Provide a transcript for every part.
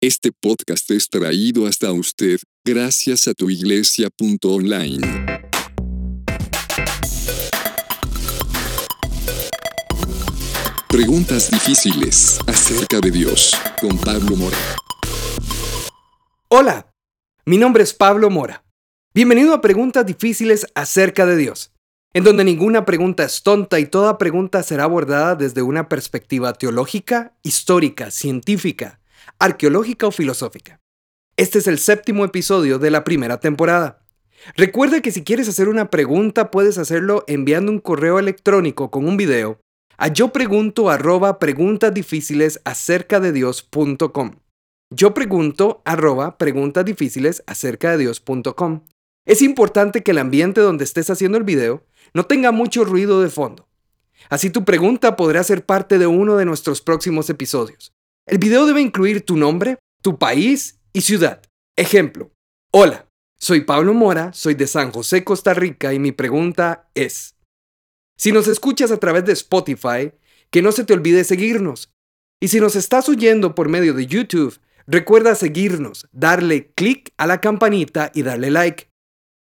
Este podcast es traído hasta usted gracias a tuiglesia.online. Preguntas difíciles acerca de Dios con Pablo Mora. Hola, mi nombre es Pablo Mora. Bienvenido a Preguntas difíciles acerca de Dios, en donde ninguna pregunta es tonta y toda pregunta será abordada desde una perspectiva teológica, histórica, científica, arqueológica o filosófica. Este es el séptimo episodio de la primera temporada. Recuerda que si quieres hacer una pregunta puedes hacerlo enviando un correo electrónico con un video a yo pregunto arroba preguntas difíciles acerca de Dios.com. Yo pregunto arroba preguntas difíciles acerca de. Es importante que el ambiente donde estés haciendo el video no tenga mucho ruido de fondo. Así tu pregunta podrá ser parte de uno de nuestros próximos episodios. El video debe incluir tu nombre, tu país y ciudad. Ejemplo. Hola, soy Pablo Mora, soy de San José, Costa Rica y mi pregunta es, si nos escuchas a través de Spotify, que no se te olvide seguirnos. Y si nos estás oyendo por medio de YouTube, recuerda seguirnos, darle clic a la campanita y darle like.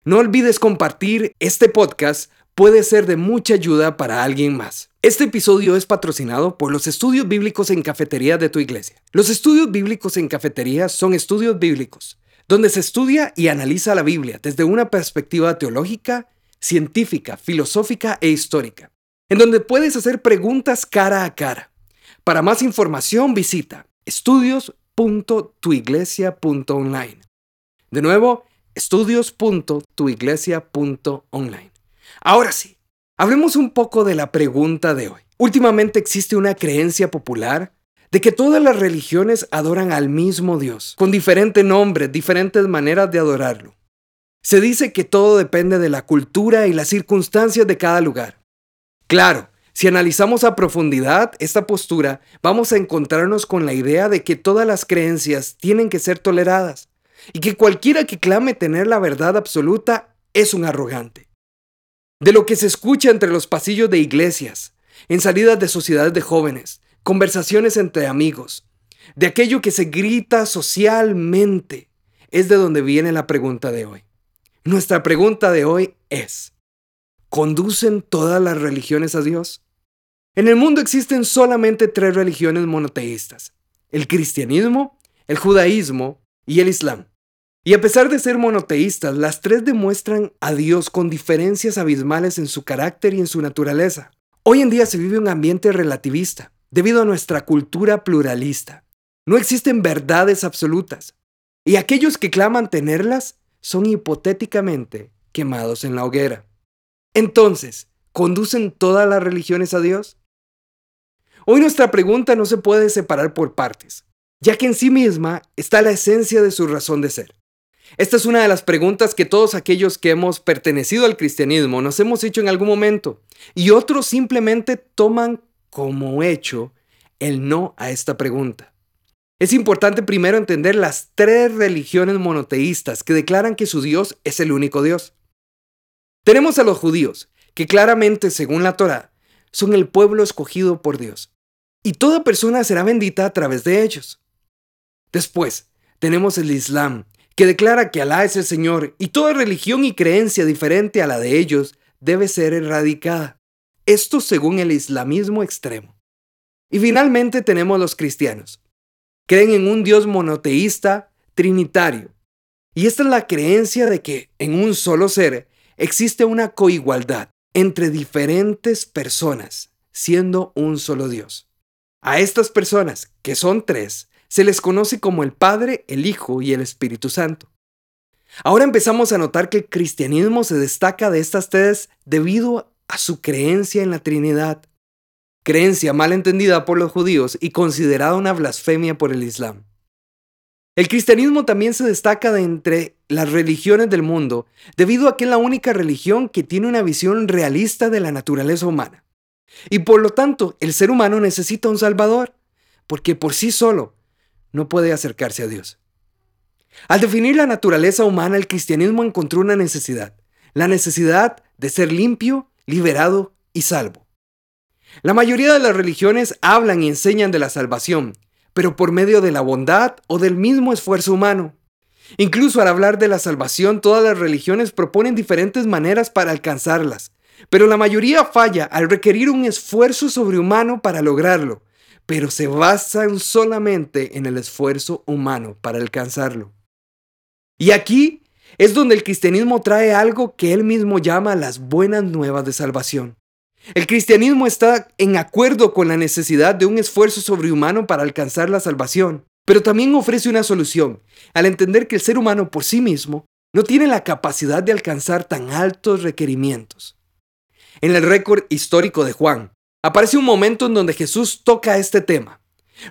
No olvides compartir este podcast puede ser de mucha ayuda para alguien más. Este episodio es patrocinado por los estudios bíblicos en cafetería de tu iglesia. Los estudios bíblicos en cafetería son estudios bíblicos, donde se estudia y analiza la Biblia desde una perspectiva teológica, científica, filosófica e histórica, en donde puedes hacer preguntas cara a cara. Para más información visita estudios.tuiglesia.online. De nuevo, estudios.tuiglesia.online. Ahora sí, hablemos un poco de la pregunta de hoy. Últimamente existe una creencia popular de que todas las religiones adoran al mismo Dios, con diferentes nombres, diferentes maneras de adorarlo. Se dice que todo depende de la cultura y las circunstancias de cada lugar. Claro, si analizamos a profundidad esta postura, vamos a encontrarnos con la idea de que todas las creencias tienen que ser toleradas y que cualquiera que clame tener la verdad absoluta es un arrogante de lo que se escucha entre los pasillos de iglesias, en salidas de sociedades de jóvenes, conversaciones entre amigos, de aquello que se grita socialmente, es de donde viene la pregunta de hoy. Nuestra pregunta de hoy es, ¿conducen todas las religiones a Dios? En el mundo existen solamente tres religiones monoteístas, el cristianismo, el judaísmo y el islam. Y a pesar de ser monoteístas, las tres demuestran a Dios con diferencias abismales en su carácter y en su naturaleza. Hoy en día se vive un ambiente relativista, debido a nuestra cultura pluralista. No existen verdades absolutas, y aquellos que claman tenerlas son hipotéticamente quemados en la hoguera. Entonces, ¿conducen todas las religiones a Dios? Hoy nuestra pregunta no se puede separar por partes, ya que en sí misma está la esencia de su razón de ser. Esta es una de las preguntas que todos aquellos que hemos pertenecido al cristianismo nos hemos hecho en algún momento y otros simplemente toman como hecho el no a esta pregunta. Es importante primero entender las tres religiones monoteístas que declaran que su Dios es el único Dios. Tenemos a los judíos, que claramente, según la Torá, son el pueblo escogido por Dios, y toda persona será bendita a través de ellos. Después, tenemos el Islam, que declara que Alá es el Señor y toda religión y creencia diferente a la de ellos debe ser erradicada. Esto según el islamismo extremo. Y finalmente tenemos los cristianos. Creen en un Dios monoteísta, trinitario. Y esta es la creencia de que en un solo ser existe una coigualdad entre diferentes personas, siendo un solo Dios. A estas personas, que son tres, se les conoce como el Padre, el Hijo y el Espíritu Santo. Ahora empezamos a notar que el cristianismo se destaca de estas tres debido a su creencia en la Trinidad, creencia mal entendida por los judíos y considerada una blasfemia por el Islam. El cristianismo también se destaca de entre las religiones del mundo debido a que es la única religión que tiene una visión realista de la naturaleza humana. Y por lo tanto, el ser humano necesita un Salvador, porque por sí solo no puede acercarse a Dios. Al definir la naturaleza humana, el cristianismo encontró una necesidad, la necesidad de ser limpio, liberado y salvo. La mayoría de las religiones hablan y enseñan de la salvación, pero por medio de la bondad o del mismo esfuerzo humano. Incluso al hablar de la salvación, todas las religiones proponen diferentes maneras para alcanzarlas, pero la mayoría falla al requerir un esfuerzo sobrehumano para lograrlo, pero se basan solamente en el esfuerzo humano para alcanzarlo. Y aquí es donde el cristianismo trae algo que él mismo llama las buenas nuevas de salvación. El cristianismo está en acuerdo con la necesidad de un esfuerzo sobrehumano para alcanzar la salvación, pero también ofrece una solución, al entender que el ser humano por sí mismo no tiene la capacidad de alcanzar tan altos requerimientos. En el récord histórico de Juan, aparece un momento en donde Jesús toca este tema.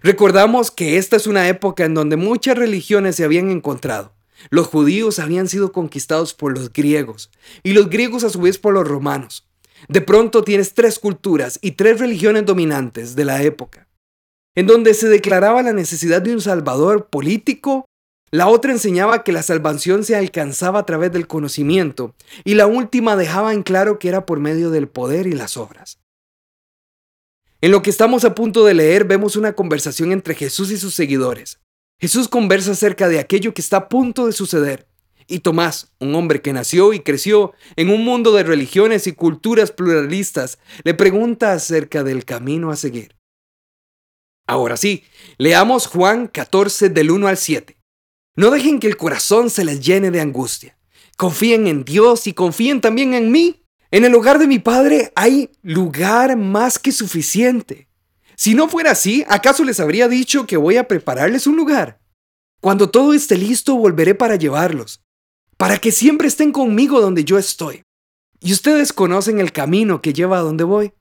Recordamos que esta es una época en donde muchas religiones se habían encontrado. Los judíos habían sido conquistados por los griegos y los griegos a su vez por los romanos. De pronto tienes tres culturas y tres religiones dominantes de la época, en donde se declaraba la necesidad de un salvador político, la otra enseñaba que la salvación se alcanzaba a través del conocimiento y la última dejaba en claro que era por medio del poder y las obras. En lo que estamos a punto de leer vemos una conversación entre Jesús y sus seguidores. Jesús conversa acerca de aquello que está a punto de suceder. Y Tomás, un hombre que nació y creció en un mundo de religiones y culturas pluralistas, le pregunta acerca del camino a seguir. Ahora sí, leamos Juan 14 del 1 al 7. No dejen que el corazón se les llene de angustia. Confíen en Dios y confíen también en mí. En el hogar de mi Padre hay lugar más que suficiente. Si no fuera así, ¿acaso les habría dicho que voy a prepararles un lugar? Cuando todo esté listo, volveré para llevarlos, para que siempre estén conmigo donde yo estoy. ¿Y ustedes conocen el camino que lleva a donde voy?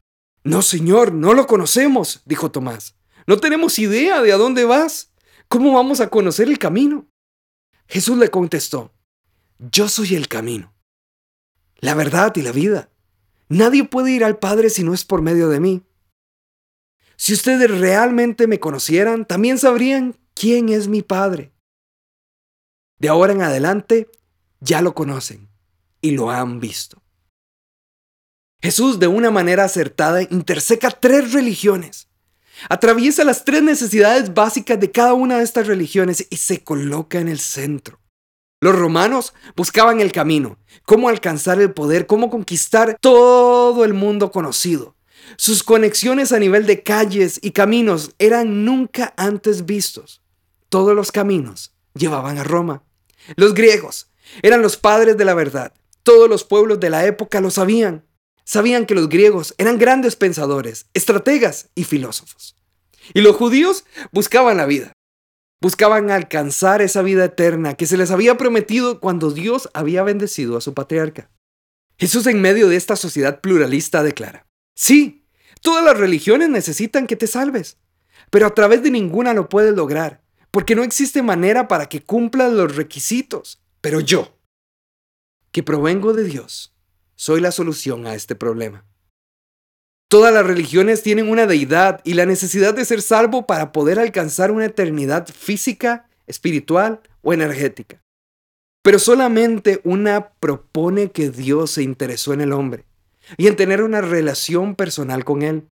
No, Señor, no lo conocemos, dijo Tomás. No tenemos idea de a dónde vas. ¿Cómo vamos a conocer el camino? Jesús le contestó, Yo soy el camino, la verdad y la vida. Nadie puede ir al Padre si no es por medio de mí. Si ustedes realmente me conocieran, también sabrían quién es mi Padre. De ahora en adelante, ya lo conocen y lo han visto. Jesús de una manera acertada interseca tres religiones. Atraviesa las tres necesidades básicas de cada una de estas religiones y se coloca en el centro. Los romanos buscaban el camino, cómo alcanzar el poder, cómo conquistar todo el mundo conocido. Sus conexiones a nivel de calles y caminos eran nunca antes vistos. Todos los caminos llevaban a Roma. Los griegos eran los padres de la verdad. Todos los pueblos de la época lo sabían. Sabían que los griegos eran grandes pensadores, estrategas y filósofos. Y los judíos buscaban la vida. Buscaban alcanzar esa vida eterna que se les había prometido cuando Dios había bendecido a su patriarca. Jesús en medio de esta sociedad pluralista declara, sí, Todas las religiones necesitan que te salves, pero a través de ninguna lo puedes lograr, porque no existe manera para que cumplas los requisitos. Pero yo, que provengo de Dios, soy la solución a este problema. Todas las religiones tienen una deidad y la necesidad de ser salvo para poder alcanzar una eternidad física, espiritual o energética. Pero solamente una propone que Dios se interesó en el hombre y en tener una relación personal con Él.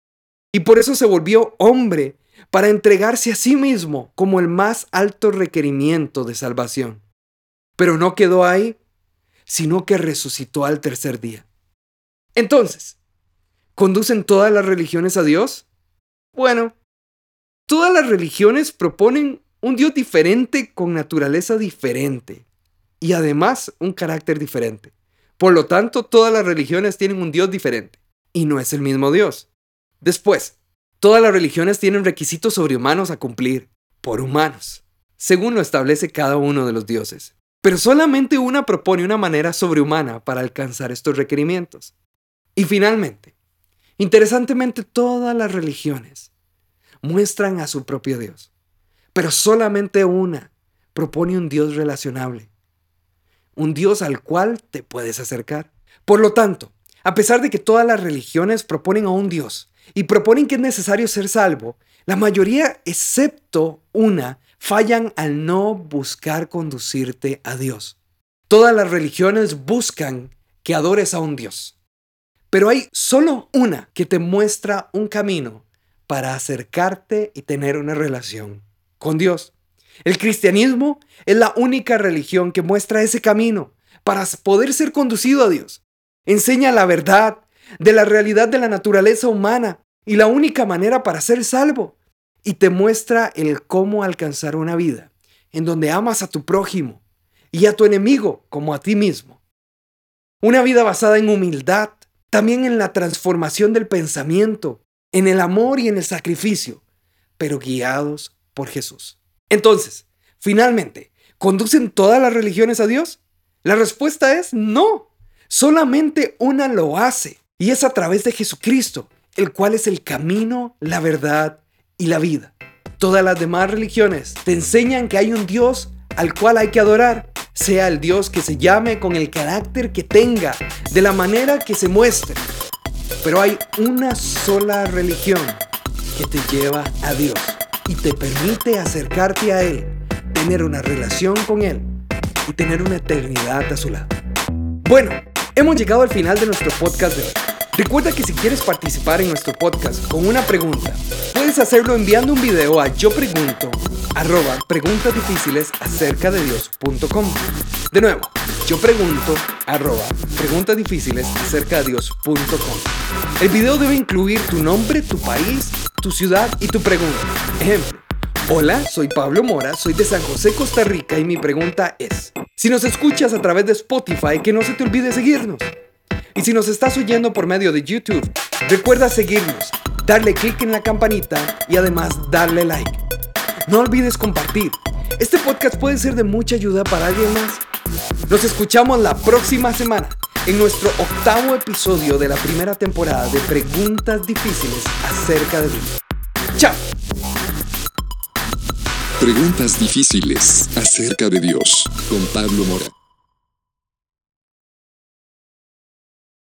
Y por eso se volvió hombre, para entregarse a sí mismo como el más alto requerimiento de salvación. Pero no quedó ahí, sino que resucitó al tercer día. Entonces, ¿conducen todas las religiones a Dios? Bueno, todas las religiones proponen un Dios diferente con naturaleza diferente y además un carácter diferente. Por lo tanto, todas las religiones tienen un Dios diferente y no es el mismo Dios. Después, todas las religiones tienen requisitos sobrehumanos a cumplir por humanos, según lo establece cada uno de los dioses. Pero solamente una propone una manera sobrehumana para alcanzar estos requerimientos. Y finalmente, interesantemente, todas las religiones muestran a su propio Dios, pero solamente una propone un Dios relacionable un Dios al cual te puedes acercar. Por lo tanto, a pesar de que todas las religiones proponen a un Dios y proponen que es necesario ser salvo, la mayoría, excepto una, fallan al no buscar conducirte a Dios. Todas las religiones buscan que adores a un Dios. Pero hay solo una que te muestra un camino para acercarte y tener una relación con Dios. El cristianismo es la única religión que muestra ese camino para poder ser conducido a Dios. Enseña la verdad de la realidad de la naturaleza humana y la única manera para ser salvo. Y te muestra el cómo alcanzar una vida en donde amas a tu prójimo y a tu enemigo como a ti mismo. Una vida basada en humildad, también en la transformación del pensamiento, en el amor y en el sacrificio, pero guiados por Jesús. Entonces, finalmente, ¿conducen todas las religiones a Dios? La respuesta es no. Solamente una lo hace, y es a través de Jesucristo, el cual es el camino, la verdad y la vida. Todas las demás religiones te enseñan que hay un Dios al cual hay que adorar, sea el Dios que se llame con el carácter que tenga, de la manera que se muestre. Pero hay una sola religión que te lleva a Dios y te permite acercarte a Él, tener una relación con Él y tener una eternidad a su lado. Bueno, hemos llegado al final de nuestro podcast de hoy. Recuerda que si quieres participar en nuestro podcast con una pregunta, puedes hacerlo enviando un video a yo pregunto arroba preguntas difíciles acerca de Dios.com. De nuevo, yo pregunto arroba preguntas difíciles acerca de Dios.com. El video debe incluir tu nombre, tu país, tu ciudad y tu pregunta. Ejemplo. Hola, soy Pablo Mora, soy de San José, Costa Rica y mi pregunta es, si nos escuchas a través de Spotify, que no se te olvide seguirnos. Y si nos estás oyendo por medio de YouTube, recuerda seguirnos, darle clic en la campanita y además darle like. No olvides compartir. Este podcast puede ser de mucha ayuda para alguien más. Nos escuchamos la próxima semana en nuestro octavo episodio de la primera temporada de Preguntas Difíciles acerca de Dios. ¡Chao! Preguntas difíciles acerca de Dios con Pablo Mora.